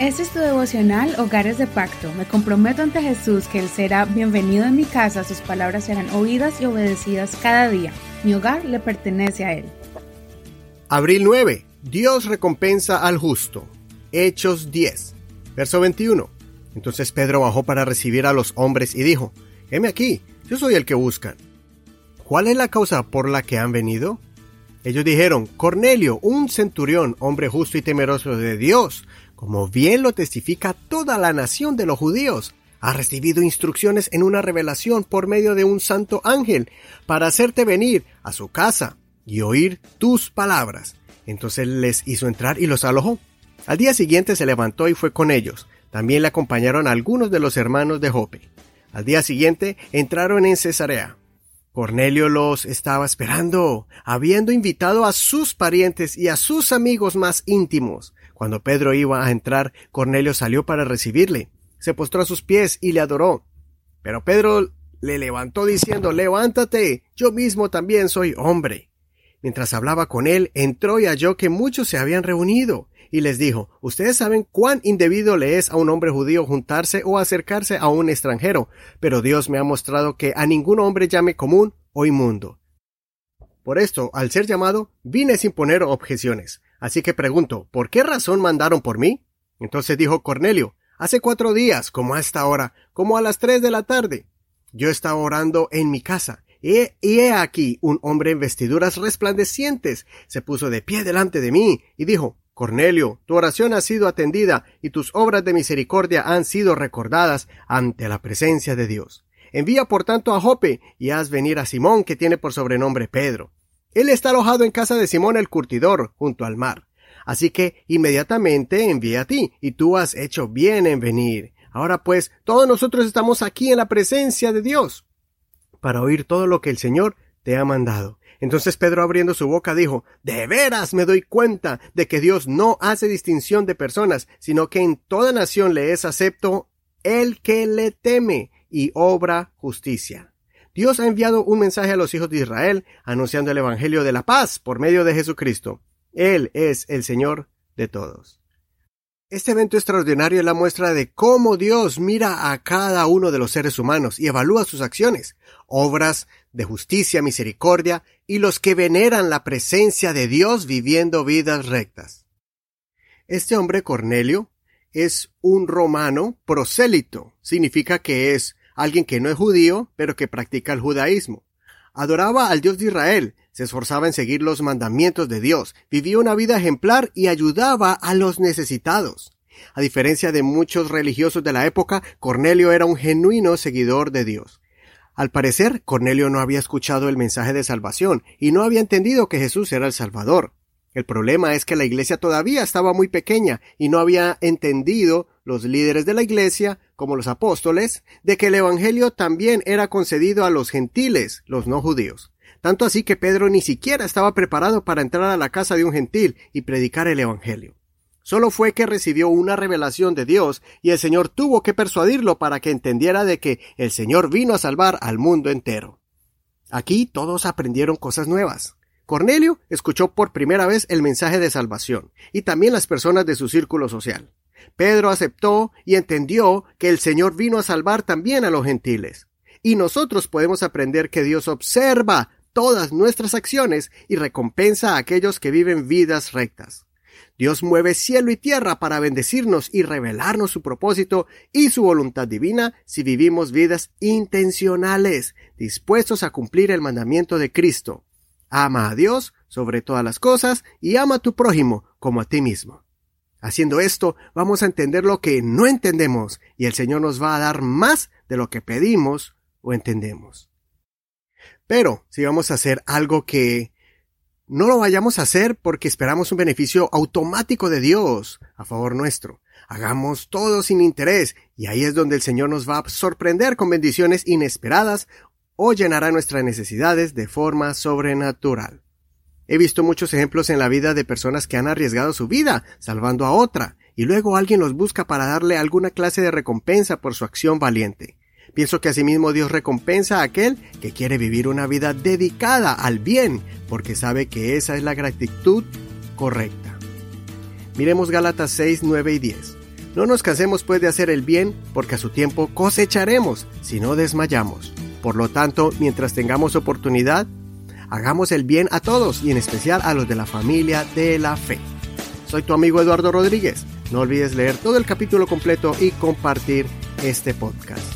Este es tu devocional Hogares de Pacto. Me comprometo ante Jesús que Él será bienvenido en mi casa, sus palabras serán oídas y obedecidas cada día. Mi hogar le pertenece a Él. Abril 9. Dios recompensa al justo. Hechos 10. Verso 21. Entonces Pedro bajó para recibir a los hombres y dijo, Heme aquí, yo soy el que buscan. ¿Cuál es la causa por la que han venido? Ellos dijeron, Cornelio, un centurión, hombre justo y temeroso de Dios, como bien lo testifica toda la nación de los judíos, ha recibido instrucciones en una revelación por medio de un santo ángel para hacerte venir a su casa y oír tus palabras. Entonces les hizo entrar y los alojó. Al día siguiente se levantó y fue con ellos. También le acompañaron algunos de los hermanos de Jope. Al día siguiente entraron en Cesarea. Cornelio los estaba esperando, habiendo invitado a sus parientes y a sus amigos más íntimos. Cuando Pedro iba a entrar, Cornelio salió para recibirle. Se postró a sus pies y le adoró. Pero Pedro le levantó diciendo, Levántate, yo mismo también soy hombre. Mientras hablaba con él, entró y halló que muchos se habían reunido, y les dijo, Ustedes saben cuán indebido le es a un hombre judío juntarse o acercarse a un extranjero, pero Dios me ha mostrado que a ningún hombre llame común o inmundo. Por esto, al ser llamado, vine sin poner objeciones. Así que pregunto, ¿por qué razón mandaron por mí? Entonces dijo Cornelio, hace cuatro días, como a esta hora, como a las tres de la tarde. Yo estaba orando en mi casa, y he aquí un hombre en vestiduras resplandecientes se puso de pie delante de mí y dijo, Cornelio, tu oración ha sido atendida y tus obras de misericordia han sido recordadas ante la presencia de Dios. Envía por tanto a Jope y haz venir a Simón que tiene por sobrenombre Pedro. Él está alojado en casa de Simón el curtidor, junto al mar. Así que inmediatamente envía a ti, y tú has hecho bien en venir. Ahora pues, todos nosotros estamos aquí en la presencia de Dios para oír todo lo que el Señor te ha mandado. Entonces Pedro abriendo su boca dijo, De veras me doy cuenta de que Dios no hace distinción de personas, sino que en toda nación le es acepto el que le teme y obra justicia. Dios ha enviado un mensaje a los hijos de Israel anunciando el Evangelio de la paz por medio de Jesucristo. Él es el Señor de todos. Este evento extraordinario es la muestra de cómo Dios mira a cada uno de los seres humanos y evalúa sus acciones, obras de justicia, misericordia y los que veneran la presencia de Dios viviendo vidas rectas. Este hombre Cornelio es un romano prosélito, significa que es alguien que no es judío, pero que practica el judaísmo. Adoraba al Dios de Israel, se esforzaba en seguir los mandamientos de Dios, vivía una vida ejemplar y ayudaba a los necesitados. A diferencia de muchos religiosos de la época, Cornelio era un genuino seguidor de Dios. Al parecer, Cornelio no había escuchado el mensaje de salvación y no había entendido que Jesús era el Salvador. El problema es que la iglesia todavía estaba muy pequeña y no había entendido los líderes de la iglesia, como los apóstoles, de que el Evangelio también era concedido a los gentiles, los no judíos tanto así que Pedro ni siquiera estaba preparado para entrar a la casa de un gentil y predicar el Evangelio. Solo fue que recibió una revelación de Dios y el Señor tuvo que persuadirlo para que entendiera de que el Señor vino a salvar al mundo entero. Aquí todos aprendieron cosas nuevas. Cornelio escuchó por primera vez el mensaje de salvación y también las personas de su círculo social. Pedro aceptó y entendió que el Señor vino a salvar también a los gentiles. Y nosotros podemos aprender que Dios observa todas nuestras acciones y recompensa a aquellos que viven vidas rectas. Dios mueve cielo y tierra para bendecirnos y revelarnos su propósito y su voluntad divina si vivimos vidas intencionales, dispuestos a cumplir el mandamiento de Cristo. Ama a Dios sobre todas las cosas y ama a tu prójimo como a ti mismo. Haciendo esto, vamos a entender lo que no entendemos y el Señor nos va a dar más de lo que pedimos o entendemos. Pero si vamos a hacer algo que no lo vayamos a hacer porque esperamos un beneficio automático de Dios a favor nuestro. Hagamos todo sin interés y ahí es donde el Señor nos va a sorprender con bendiciones inesperadas o llenará nuestras necesidades de forma sobrenatural. He visto muchos ejemplos en la vida de personas que han arriesgado su vida salvando a otra y luego alguien los busca para darle alguna clase de recompensa por su acción valiente. Pienso que asimismo Dios recompensa a aquel que quiere vivir una vida dedicada al bien, porque sabe que esa es la gratitud correcta. Miremos Gálatas 6, 9 y 10. No nos cansemos pues de hacer el bien, porque a su tiempo cosecharemos si no desmayamos. Por lo tanto, mientras tengamos oportunidad, hagamos el bien a todos y en especial a los de la familia de la fe. Soy tu amigo Eduardo Rodríguez. No olvides leer todo el capítulo completo y compartir este podcast.